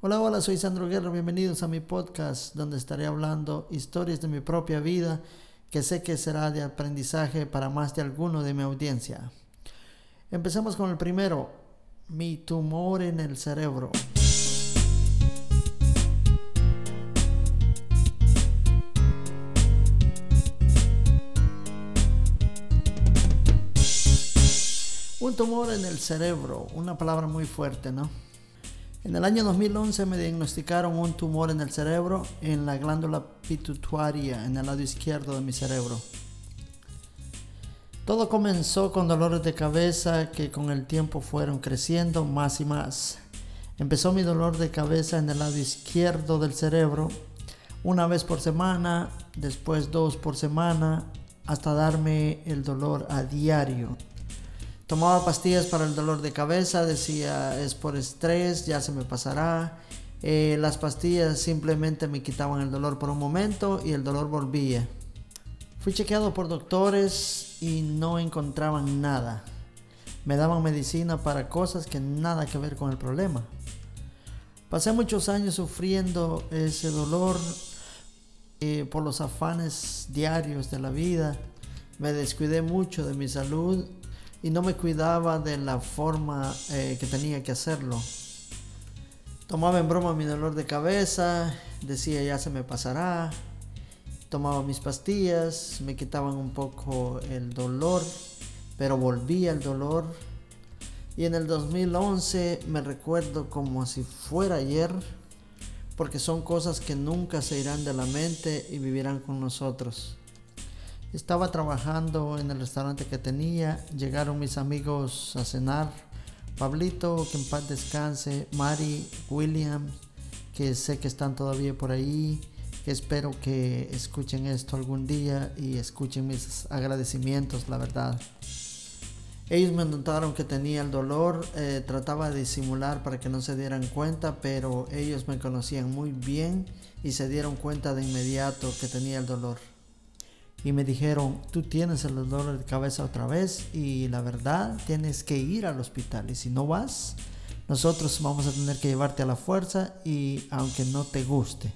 Hola, hola, soy Sandro Guerra, bienvenidos a mi podcast donde estaré hablando historias de mi propia vida que sé que será de aprendizaje para más de alguno de mi audiencia. Empecemos con el primero, mi tumor en el cerebro. Un tumor en el cerebro, una palabra muy fuerte, ¿no? En el año 2011 me diagnosticaron un tumor en el cerebro, en la glándula pituitaria, en el lado izquierdo de mi cerebro. Todo comenzó con dolores de cabeza que con el tiempo fueron creciendo más y más. Empezó mi dolor de cabeza en el lado izquierdo del cerebro, una vez por semana, después dos por semana, hasta darme el dolor a diario. Tomaba pastillas para el dolor de cabeza, decía es por estrés, ya se me pasará. Eh, las pastillas simplemente me quitaban el dolor por un momento y el dolor volvía. Fui chequeado por doctores y no encontraban nada. Me daban medicina para cosas que nada que ver con el problema. Pasé muchos años sufriendo ese dolor eh, por los afanes diarios de la vida. Me descuidé mucho de mi salud y no me cuidaba de la forma eh, que tenía que hacerlo. Tomaba en broma mi dolor de cabeza, decía ya se me pasará. Tomaba mis pastillas, me quitaban un poco el dolor, pero volvía el dolor. Y en el 2011 me recuerdo como si fuera ayer, porque son cosas que nunca se irán de la mente y vivirán con nosotros. Estaba trabajando en el restaurante que tenía, llegaron mis amigos a cenar, Pablito, que en paz descanse, Mari, William, que sé que están todavía por ahí, que espero que escuchen esto algún día y escuchen mis agradecimientos, la verdad. Ellos me notaron que tenía el dolor, eh, trataba de disimular para que no se dieran cuenta, pero ellos me conocían muy bien y se dieron cuenta de inmediato que tenía el dolor y me dijeron, tú tienes el dolor de cabeza otra vez y la verdad tienes que ir al hospital. Y si no vas, nosotros vamos a tener que llevarte a la fuerza y aunque no te guste.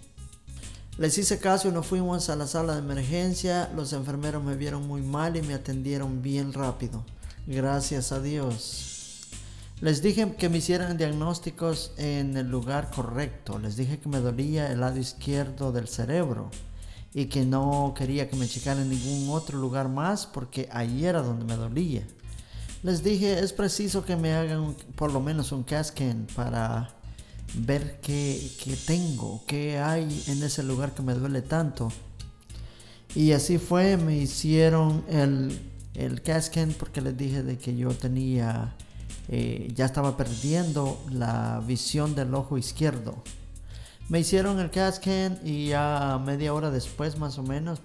Les hice caso y nos fuimos a la sala de emergencia, los enfermeros me vieron muy mal y me atendieron bien rápido, gracias a Dios. Les dije que me hicieran diagnósticos en el lugar correcto, les dije que me dolía el lado izquierdo del cerebro y que no quería que me checaran en ningún otro lugar más porque ahí era donde me dolía. Les dije, es preciso que me hagan por lo menos un casquen para ver qué, tengo, qué hay en ese lugar que me duele tanto. Y así fue, me hicieron el, el porque les dije de que yo tenía, eh, ya estaba perdiendo la visión del ojo izquierdo. Me hicieron el CAT y ya media hora después más o menos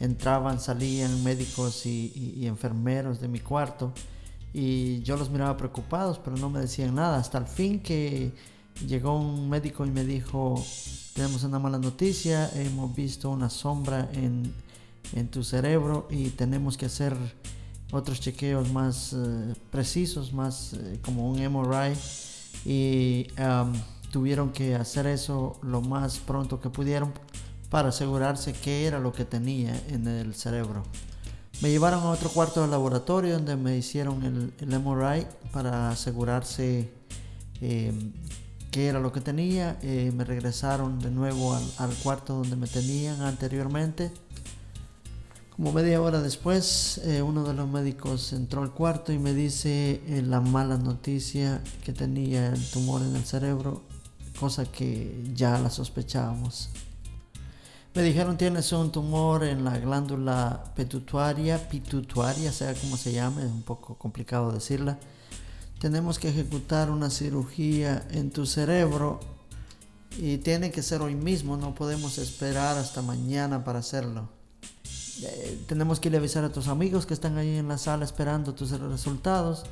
entraban, salían médicos y, enfermeros de mi cuarto y yo los miraba preocupados pero no me decían nada. Hasta el fin que llegó un médico y me dijo tenemos una mala noticia, hemos visto una sombra en, tu cerebro y tenemos que hacer otros chequeos más eh, precisos, más eh, como un MRI y tuvieron que hacer eso lo más pronto que pudieron para asegurarse qué era lo que tenía en el cerebro. Me llevaron a otro cuarto del laboratorio donde me hicieron el, MRI para asegurarse eh, qué era lo que tenía. Eh, me regresaron de nuevo al, cuarto donde me tenían anteriormente. Como media hora después, eh, uno de los médicos entró al cuarto y me dice la mala noticia que tenía el tumor en el cerebro cosa que ya la sospechábamos. Me dijeron tienes un tumor en la glándula pituitaria, pituitaria, sea como se llame, es un poco complicado decirla. Tenemos que ejecutar una cirugía en tu cerebro y tiene que ser hoy mismo, no podemos esperar hasta mañana para hacerlo. Eh, tenemos que ir a avisar a tus amigos que están ahí en la sala esperando tus resultados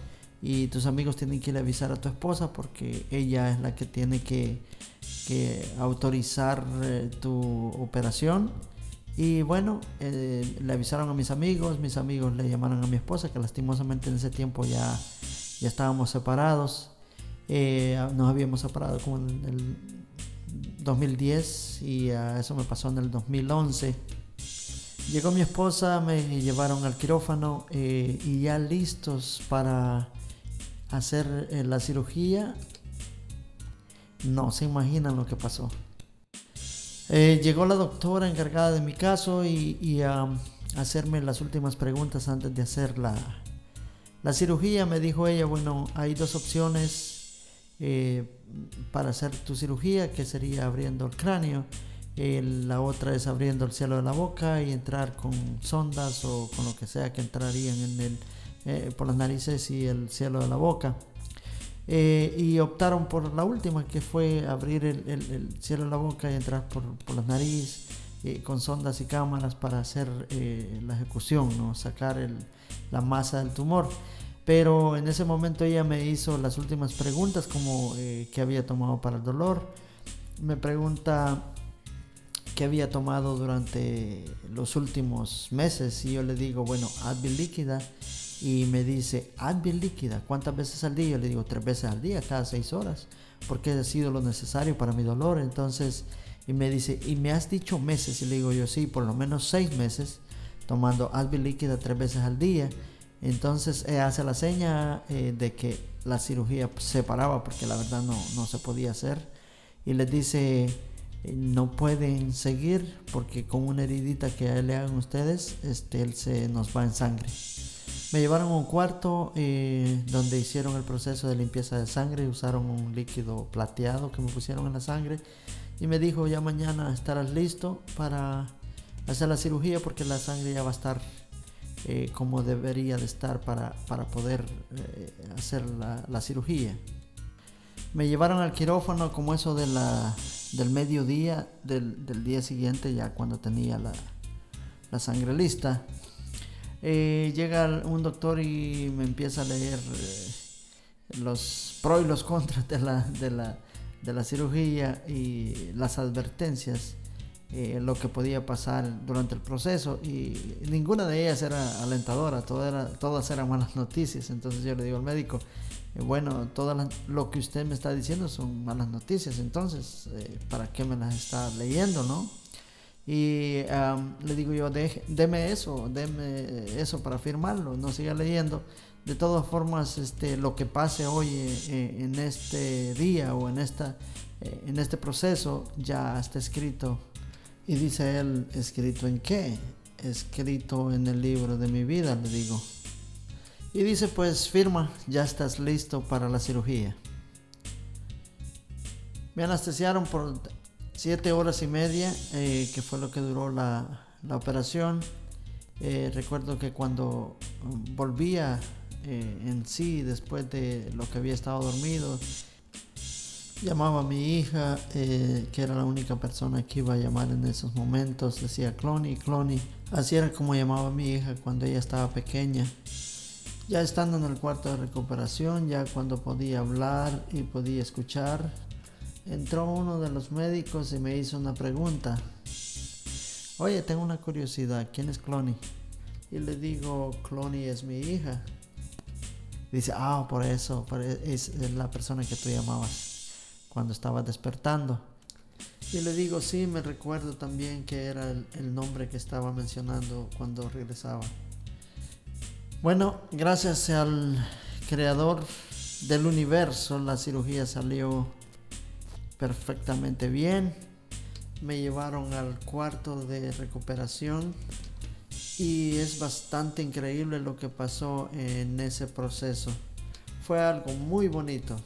y tus amigos tienen que ir a avisar a tu esposa porque ella es la que tiene que, autorizar eh, tu operación. Y bueno, eh, le avisaron a mis amigos, mis amigos le llamaron a mi esposa, que lastimosamente en ese tiempo ya, ya estábamos separados. Eh, nos habíamos separado como en el 2010 y eso me pasó en el 2011. Llegó mi esposa, me llevaron al quirófano eh, y ya listos para hacer eh, la cirugía. No se imaginan lo que pasó. llegó la doctora encargada de mi caso y, a hacerme las últimas preguntas antes de hacer la, la cirugía. Me dijo ella, bueno, hay dos opciones eh, para hacer tu cirugía, que sería abriendo el cráneo. la otra es abriendo el cielo de la boca y entrar con sondas o con lo que sea que entrarían en el, eh, por las narices y el cielo de la boca. Eh, y optaron por la última, que fue abrir el, cielo de la boca y entrar por, por las narices con sondas y cámaras para hacer la ejecución, ¿no? sacar la masa del tumor. Pero en ese momento ella me hizo las últimas preguntas, como eh, qué había tomado para el dolor. Me pregunta qué había tomado durante los últimos meses y yo le digo, bueno, Advil líquida. Y me dice, Advil líquida, ¿cuántas veces al día? Yo le digo, tres veces al día, cada seis horas, porque ha sido lo necesario para mi dolor. Entonces, y me dice, ¿y me has dicho meses? Y le digo yo, sí, por lo menos seis meses, tomando Advil líquida tres veces al día. Entonces eh, hace la seña eh, de que la cirugía se paraba porque la verdad no, no se podía hacer. Y les dice, eh, no pueden seguir porque con una heridita que le hagan ustedes, este, él se nos va en sangre. Me llevaron a un cuarto donde hicieron el proceso de limpieza de sangre, usaron un líquido plateado que me pusieron en la sangre y me dijo ya mañana estarás listo para hacer la cirugía porque la sangre ya va a estar eh, como debería de estar para, para poder eh, hacer la, cirugía. Me llevaron al quirófano como eso de la, del mediodía del, del día siguiente, ya cuando tenía la, la sangre lista. Eh, llega un doctor y me empieza a leer los pros y los contras de la, de la, de la cirugía y las advertencias. Eh, lo que podía pasar durante el proceso y ninguna de ellas era alentadora, era, todas eran malas noticias. Entonces yo le digo al médico, eh, bueno, todo lo que usted me está diciendo son malas noticias, entonces, eh, ¿para qué me las está leyendo, no? Y le digo yo, deme eso, deme eso para firmarlo, no siga leyendo. De todas formas, este, lo que pase hoy en este día o en, esta, en este proceso ya está escrito y dice él, ¿escrito en qué? Escrito en el libro de mi vida, le digo. Y dice, pues firma, ya estás listo para la cirugía. Me anestesiaron por siete horas y media, eh, que fue lo que duró la, operación. Eh, recuerdo que cuando volvía eh, en sí, después de lo que había estado dormido, Llamaba a mi hija, eh, que era la única persona que iba a llamar en esos momentos. Decía Clony, Clony. Así era como llamaba a mi hija cuando ella estaba pequeña. Ya estando en el cuarto de recuperación, ya cuando podía hablar y podía escuchar, entró uno de los médicos y me hizo una pregunta. Oye, tengo una curiosidad, ¿quién es Clony? Y le digo, Clony es mi hija. Dice, ah, por eso, es la persona que tú llamabas cuando estaba despertando. Y le digo, sí, me recuerdo también que era el, nombre que estaba mencionando cuando regresaba. Bueno, gracias al creador del universo, la cirugía salió perfectamente bien. Me llevaron al cuarto de recuperación y es bastante increíble lo que pasó en ese proceso. Fue algo muy bonito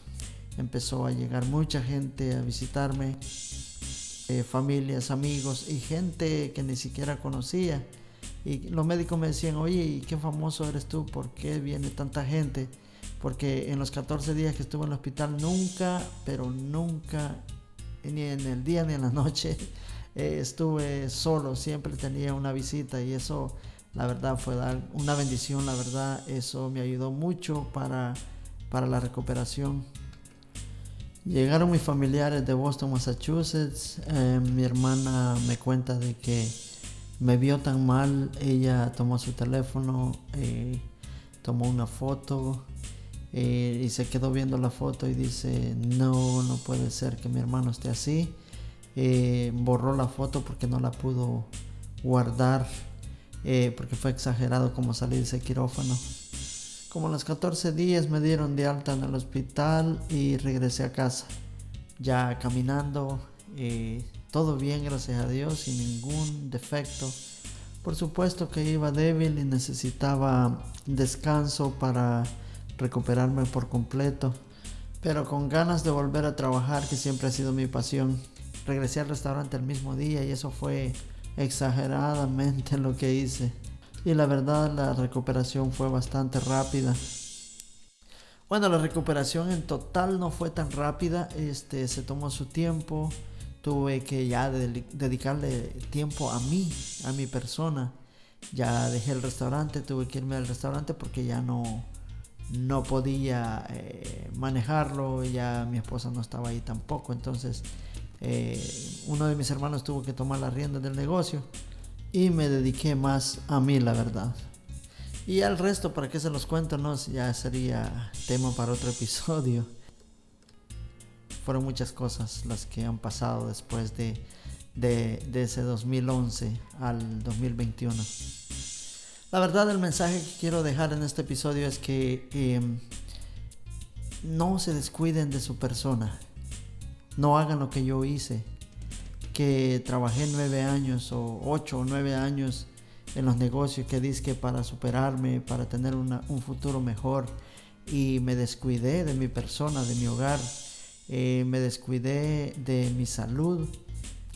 empezó a llegar mucha gente a visitarme, eh, familias, amigos y gente que ni siquiera conocía. Y los médicos me decían, oye, ¿y qué famoso eres tú? ¿Por qué viene tanta gente? Porque en los 14 días que estuve en el hospital nunca, pero nunca, ni en el día ni en la noche, eh, estuve solo, siempre tenía una visita y eso, la verdad, fue una bendición, la verdad, eso me ayudó mucho para, para la recuperación. Llegaron mis familiares de Boston, Massachusetts. Eh, mi hermana me cuenta de que me vio tan mal. Ella tomó su teléfono, eh, tomó una foto eh, y se quedó viendo la foto y dice, no, no puede ser que mi hermano esté así. Eh, borró la foto porque no la pudo guardar, eh, porque fue exagerado como salir de ese quirófano. Como a los 14 días me dieron de alta en el hospital y regresé a casa, ya caminando, todo bien, gracias a Dios, sin ningún defecto. Por supuesto que iba débil y necesitaba descanso para recuperarme por completo, pero con ganas de volver a trabajar, que siempre ha sido mi pasión. Regresé al restaurante el mismo día y eso fue exageradamente lo que hice. Y la verdad la recuperación fue bastante rápida. Bueno, la recuperación en total no fue tan rápida, este se tomó su tiempo. Tuve que ya dedicarle tiempo a mí, a mi persona. Ya dejé el restaurante, tuve que irme al restaurante porque ya no no podía eh, manejarlo, ya mi esposa no estaba ahí tampoco, entonces eh, uno de mis hermanos tuvo que tomar las riendas del negocio y me dediqué más a mí, la verdad. Y al resto, ¿para qué se los cuento? No, ya sería tema para otro episodio. Fueron muchas cosas las que han pasado después de, de, de ese 2011 al 2021. La verdad, el mensaje que quiero dejar en este episodio es que em, no se descuiden de su persona. No hagan lo que yo hice. Que trabajé nueve años o ocho o nueve años en los negocios que que para superarme, para tener un futuro mejor. Y me descuidé de mi persona, de mi hogar. Eh, me descuidé de mi salud.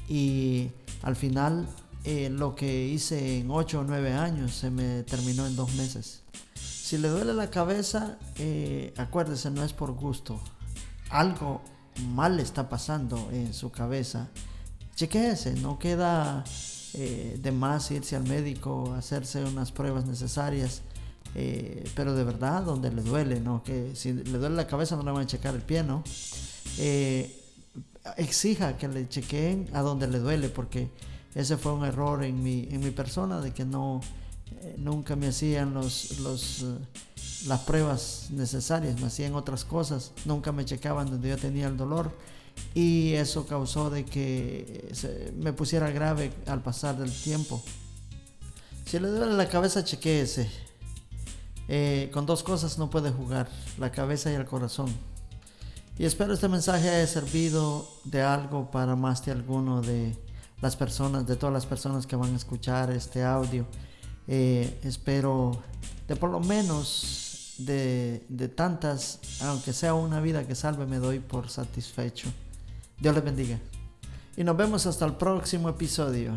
Y al final eh, lo que hice en 8 o 9 años se me terminó en 2 meses. Si le duele la cabeza, eh, acuérdese, no es por gusto. Algo mal está pasando en su cabeza. Chequéese, no queda eh, de más irse al médico, hacerse unas pruebas necesarias. pero de verdad, donde le duele, ¿no? Que si le duele la cabeza no le van a checar el pie, ¿no? exija que le chequeen a donde le duele, porque ese fue un error en mi, en mi persona de que no eh, nunca me hacían los, los eh, las pruebas necesarias, me hacían otras cosas, nunca me checaban donde yo tenía el dolor y eso causó de que me pusiera grave al pasar del tiempo. Si le duele la cabeza, chequéese. Eh, con dos cosas no puede jugar, la cabeza y el corazón. Y espero este mensaje haya servido de algo para más de alguno de las personas, de todas las personas que van a escuchar este audio. Eh, espero de por lo menos de, de tantas, aunque sea una vida que salve, me doy por satisfecho. Dios les bendiga. Y nos vemos hasta el próximo episodio.